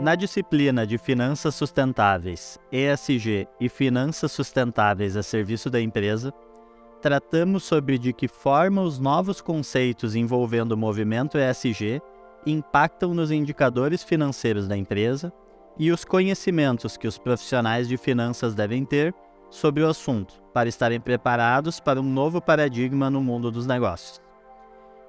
Na disciplina de Finanças Sustentáveis, ESG e Finanças Sustentáveis a serviço da empresa, tratamos sobre de que forma os novos conceitos envolvendo o movimento ESG impactam nos indicadores financeiros da empresa e os conhecimentos que os profissionais de finanças devem ter sobre o assunto para estarem preparados para um novo paradigma no mundo dos negócios.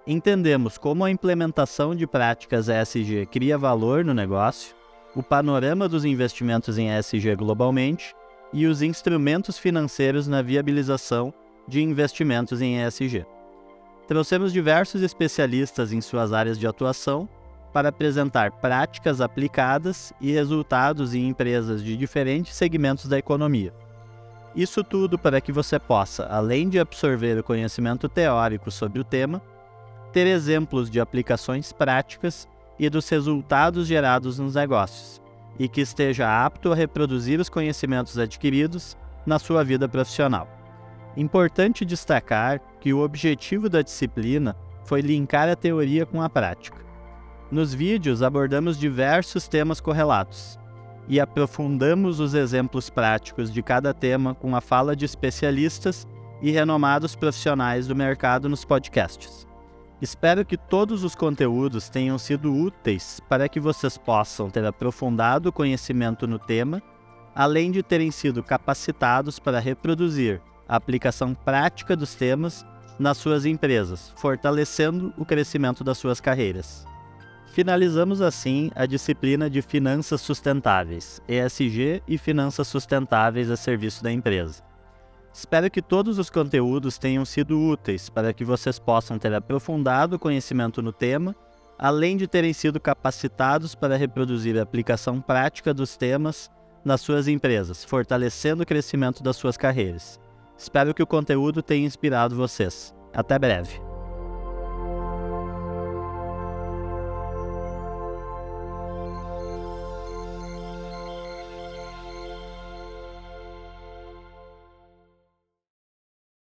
Entendemos como a implementação de práticas ESG cria valor no negócio, o panorama dos investimentos em ESG globalmente e os instrumentos financeiros na viabilização de investimentos em ESG. Trouxemos diversos especialistas em suas áreas de atuação para apresentar práticas aplicadas e resultados em empresas de diferentes segmentos da economia. Isso tudo para que você possa, além de absorver o conhecimento teórico sobre o tema, ter exemplos de aplicações práticas e dos resultados gerados nos negócios, e que esteja apto a reproduzir os conhecimentos adquiridos na sua vida profissional. Importante destacar que o objetivo da disciplina foi linkar a teoria com a prática. Nos vídeos abordamos diversos temas correlatos e aprofundamos os exemplos práticos de cada tema com a fala de especialistas e renomados profissionais do mercado nos podcasts. Espero que todos os conteúdos tenham sido úteis para que vocês possam ter aprofundado o conhecimento no tema, além de terem sido capacitados para reproduzir a aplicação prática dos temas nas suas empresas, fortalecendo o crescimento das suas carreiras. Finalizamos assim a disciplina de Finanças Sustentáveis, ESG e Finanças Sustentáveis a serviço da empresa. Espero que todos os conteúdos tenham sido úteis para que vocês possam ter aprofundado o conhecimento no tema, além de terem sido capacitados para reproduzir a aplicação prática dos temas nas suas empresas, fortalecendo o crescimento das suas carreiras. Espero que o conteúdo tenha inspirado vocês. Até breve!